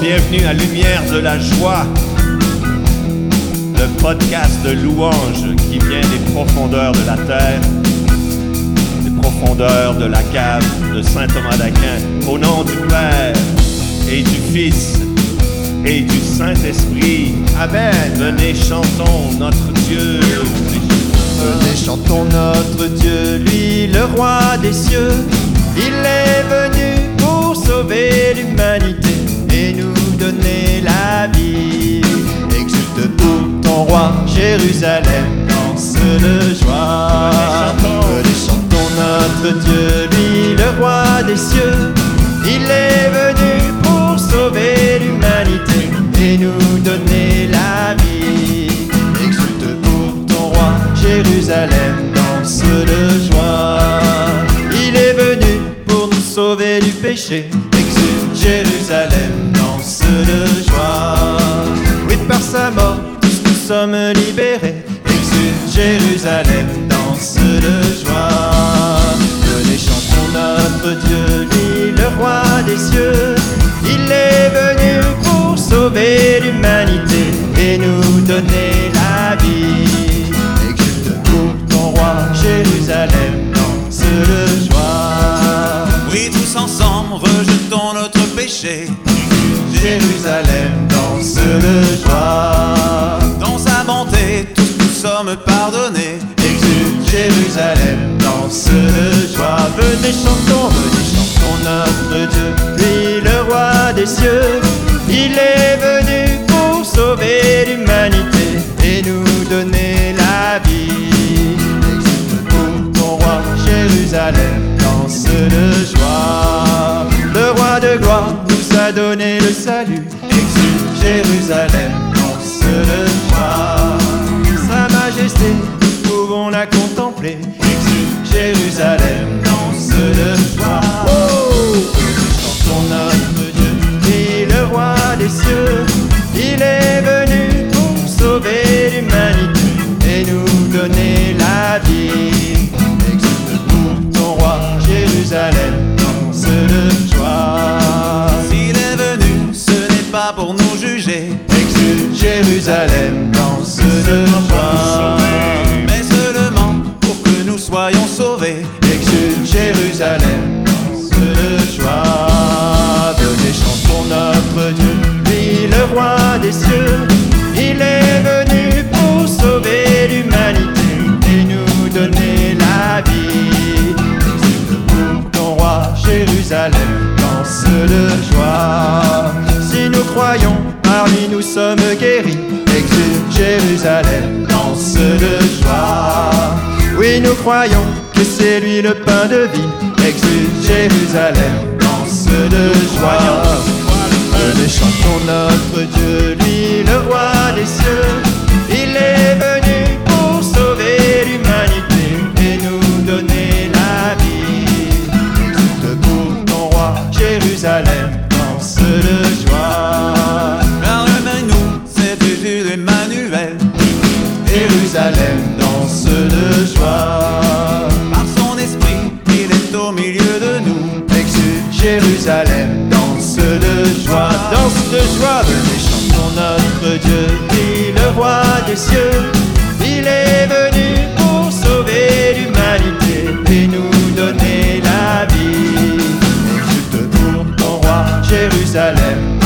bienvenue à Lumière de la Joie, le podcast de louange qui vient des profondeurs de la terre, des profondeurs de la cave de Saint Thomas d'Aquin, au nom du Père et du Fils et du Saint-Esprit. Amen. Venez, chantons notre Dieu. Venez, chantons notre Dieu, lui le roi des cieux. Il est venu pour sauver l'humanité et nous donner la vie. Exulte pour ton roi, Jérusalem, danse de joie. Venez, chantons notre Dieu, lui le roi des cieux. Il est venu pour sauver l'humanité et nous cieux. Il est venu pour sauver l'humanité et nous donner la vie. Exulte pour ton roi, Jérusalem, danse de joie. Oui, tous ensemble, rejetons notre péché. Jérusalem, danse de joie. Dans sa bonté, tous nous sommes pardonnés. Exulte Jérusalem, danse de joie. Venez chantons, venez chantons notre Dieu, lui le roi des cieux. Il est venu pour sauver l'humanité et nous donner la vie. Pour ton roi, Jérusalem, danse de joie. Le roi de gloire nous a donné le salut. Exulte Jérusalem, danse de joie. Sa majesté, nous pouvons la contempler. Exulte Jérusalem, danse de joie. Danse de joie. Oui, nous croyons que c'est lui le pain de vie. Exulte Jérusalem, danse de joie. Venez, chantons notre Dieu, lui le roi des cieux. Il est venu pour sauver l'humanité et nous donner la vie. Exulte pour ton roi, Jérusalem, danse de joie. Car le nous, c'est Jésus Emmanuel. Jérusalem, danse de joie. Par son esprit, il est au milieu de nous. Exulte Jérusalem, danse de joie, danse de joie, venez chantons notre Dieu, lui le roi des cieux. Il est venu pour sauver l'humanité et nous donner la vie. Exulte pour ton roi, Jérusalem,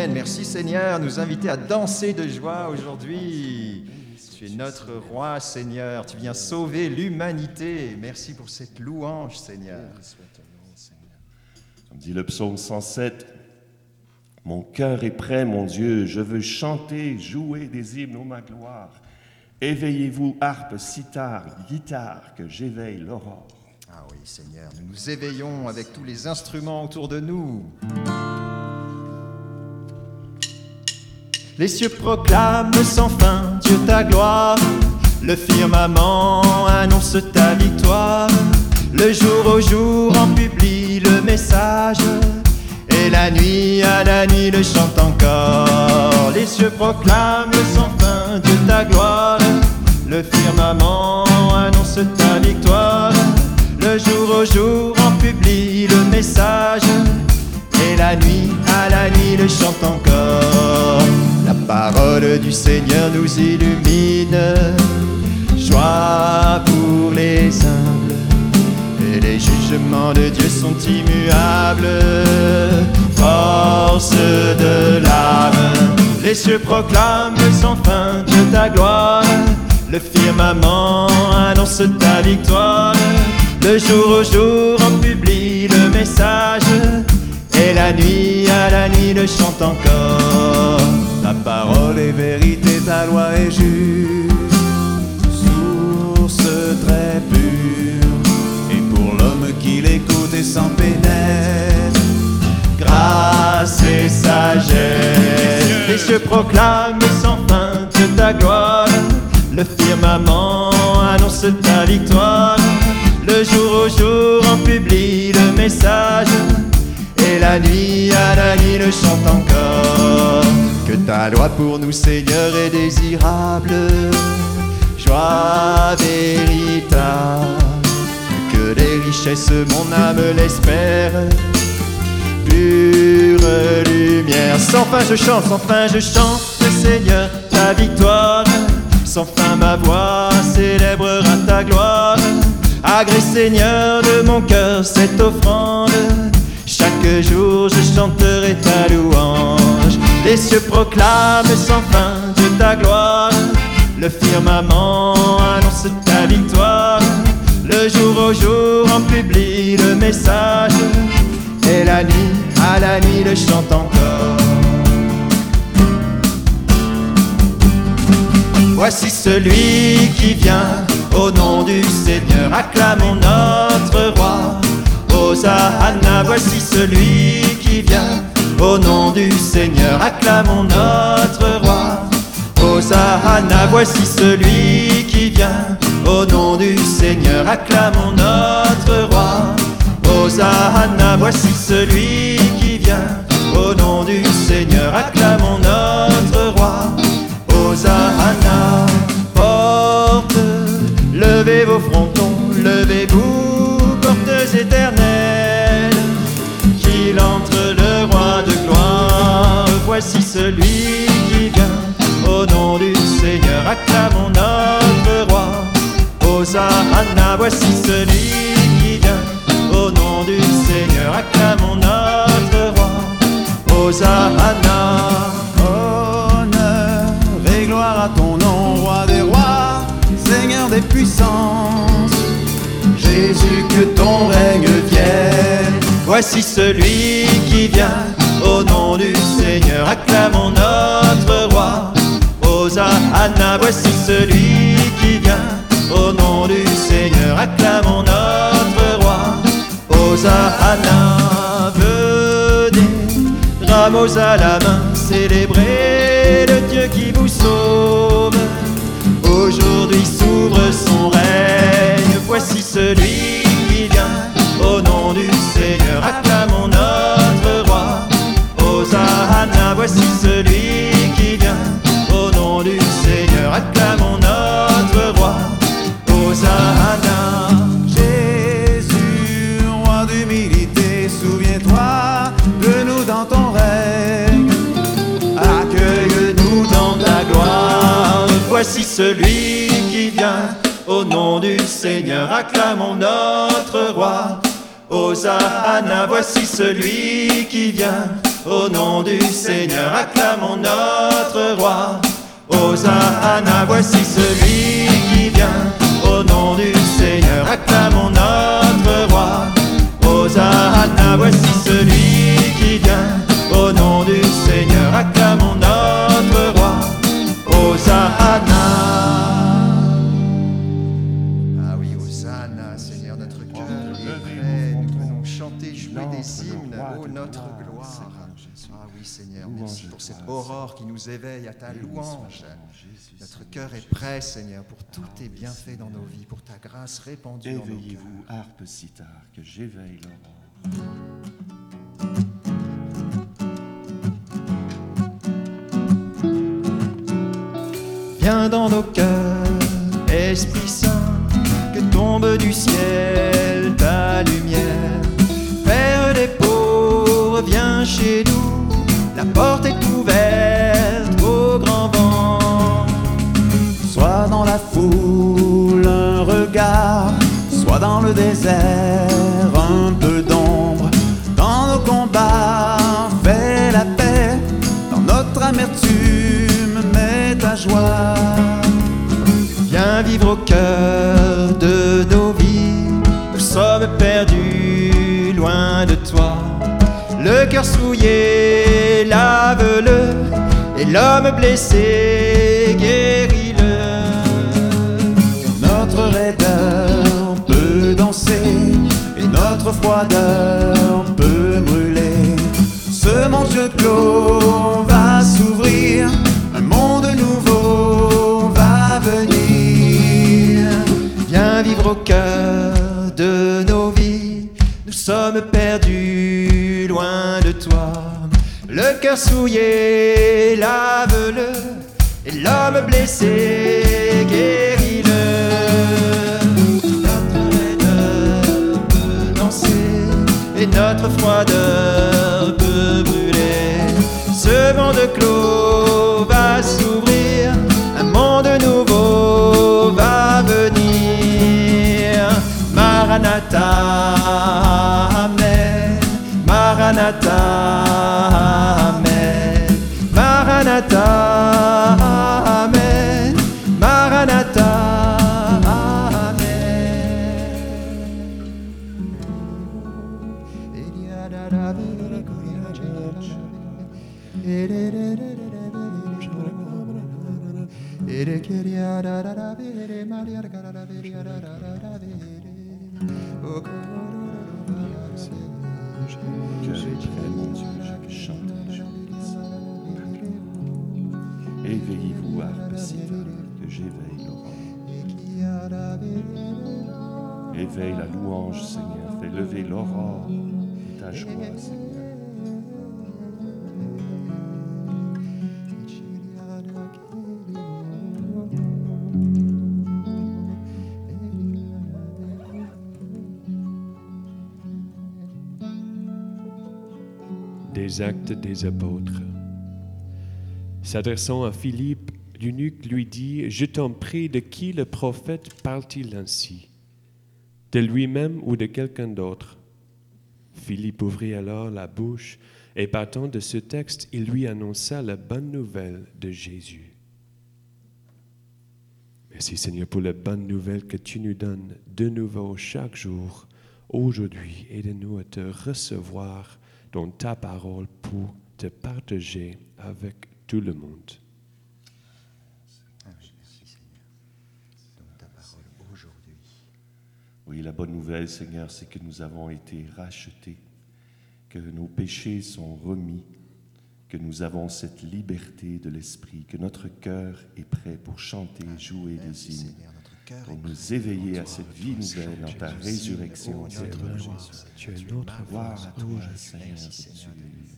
Amen. Merci Seigneur, nous inviter à danser de joie aujourd'hui. Tu es notre roi, Seigneur. Tu viens sauver l'humanité. Merci pour cette louange, Seigneur. Comme dit le psaume 107, Mon cœur est prêt, mon Dieu, je veux chanter, jouer des hymnes, ô ma gloire. Éveillez-vous, harpe, sitar, guitare, que j'éveille l'aurore. Ah oui, Seigneur, nous nous éveillons avec tous les instruments autour de nous. Les cieux proclament sans fin Dieu ta gloire. Le firmament annonce ta victoire. Le jour au jour en publie le message. Et la nuit à la nuit le chante encore. Les cieux proclament sans fin Dieu ta gloire. Le firmament annonce ta victoire. Le jour au jour en publie le message. Et la nuit à la nuit le chante encore. Parole du Seigneur nous illumine. Joie pour les humbles. Et les jugements de Dieu sont immuables. Force de l'âme. Les cieux proclament sans fin de ta gloire. Le firmament annonce ta victoire. Le jour au jour on publie le message. Et la nuit à la nuit le chante encore. Parole est vérité, ta loi est juste. Source très pure. Et pour l'homme qui l'écoute et s'en pénètre. grâce et sagesse. Les cieux proclament sans fin de ta gloire. Le firmament annonce ta victoire. Le jour au jour on publie le message. Et la nuit à la nuit le chante encore. Que ta loi pour nous, Seigneur, est désirable. Joie véritable. Que les richesses, mon âme l'espère pure lumière. Sans fin je chante, sans fin je chante, Seigneur, ta victoire. Sans fin ma voix célébrera ta gloire. Agrée Seigneur de mon cœur cette offrande. Chaque jour je chanterai ta louange. Les cieux proclament sans fin de ta gloire. Le firmament annonce ta victoire. Le jour au jour on publie le message. Et la nuit à la nuit le chante encore. Voici celui qui vient au nom du Seigneur. Acclamons notre roi. Hosanna, voici celui qui vient au nom du Seigneur. Acclamons notre roi. Hosanna, voici celui qui vient au nom du Seigneur. Acclamons notre roi. Hosanna, voici celui qui vient au nom du Seigneur. Acclamons notre Hosanna. Honneur et gloire à ton nom, roi des rois, Seigneur des puissances. Jésus, que ton règne vienne. Voici celui qui vient au nom du Seigneur. Acclamons notre roi. Hosanna, voici celui qui vient au nom du Seigneur. Acclamons notre roi. Hosanna, rameaux à la main, célébrez le Dieu qui vous sauve. Aujourd'hui s'ouvre son règne, voici celui qui vient au nom du Seigneur. Acclamons notre roi. Hosanna, voici celui qui vient au nom du Seigneur. Acclamons notre roi. Hosanna. Jésus, roi d'humilité, souviens-toi Voici celui qui vient au nom du Seigneur. Acclamons notre roi. Hosanna, voici celui qui vient au nom du Seigneur. Acclamons notre roi. Hosanna, voici celui Ah oui, Seigneur, merci pour cette aurore qui nous éveille à ta louange. Notre cœur est prêt, Seigneur, pour tous tes bienfaits dans nos vies, pour ta grâce répandue. Éveillez-vous, harpe sitar, que j'éveille l'aurore. Viens dans nos cœurs, Esprit Saint, que tombe du ciel ta lumière. Père des pauvres, viens chez nous, la foule un regard, soit dans le désert un peu d'ombre. Dans nos combats, fais la paix, dans notre amertume, mets ta joie. Viens vivre au cœur de nos vies. Nous sommes perdus loin de toi. Le cœur souillé, lave-le. Et l'homme blessé, perdus loin de toi. Le cœur souillé, lave-le. Et l'homme blessé, guéris-le. Notre raideur peut danser. Et notre froideur peut brûler. Ce monde clos va s'ouvrir. Un monde nouveau va venir. Maranatha, j'éveille l'aurore. Éveille la louange, Seigneur. Fais lever l'aurore de ta joie, Seigneur. Des actes des apôtres. S'adressant à Philippe, l'eunuque lui dit, Je t'en prie, de qui le prophète parle-t-il ainsi De lui-même ou de quelqu'un d'autre? Philippe ouvrit alors la bouche, et partant de ce texte, il lui annonça la bonne nouvelle de Jésus. Merci Seigneur pour la bonne nouvelle que tu nous donnes de nouveau chaque jour, aujourd'hui. Aide-nous à te recevoir dans ta parole pour te partager avec tout le monde. Donne ta parole aujourd'hui. Oui, la bonne nouvelle, Seigneur, c'est que nous avons été rachetés, que nos péchés sont remis, que nous avons cette liberté de l'esprit, que notre cœur est prêt pour chanter, jouer Merci des hymnes, Seigneur, notre cœur pour nous éveiller à cette vie nouvelle dans ta résurrection. Oh, Tu es tu es notre Gloire à toi, Seigneur. Merci Seigneur.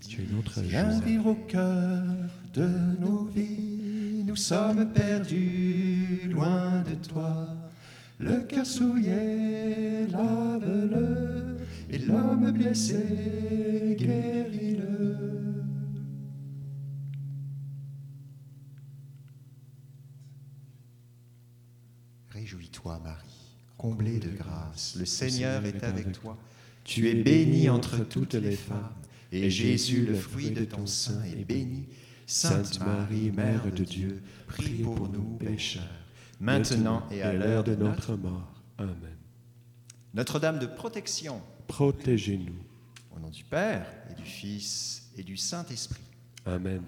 Tu es notre Viens joie. vivre au cœur de nos vies, nous sommes perdus loin de toi. Le cœur souillé, lave-le, et l'homme blessé, guéris-le. Réjouis-toi, Marie, comblée de grâce. Le Seigneur est avec toi. Tu es bénie entre toutes les femmes, et Jésus, le fruit de ton sein, est béni. Sainte Marie, Mère de Dieu, prie pour nous pécheurs, maintenant et à l'heure de notre mort. Amen. Notre-Dame de protection, Protégez-nous. au nom du Père et du Fils et du Saint-Esprit. Amen.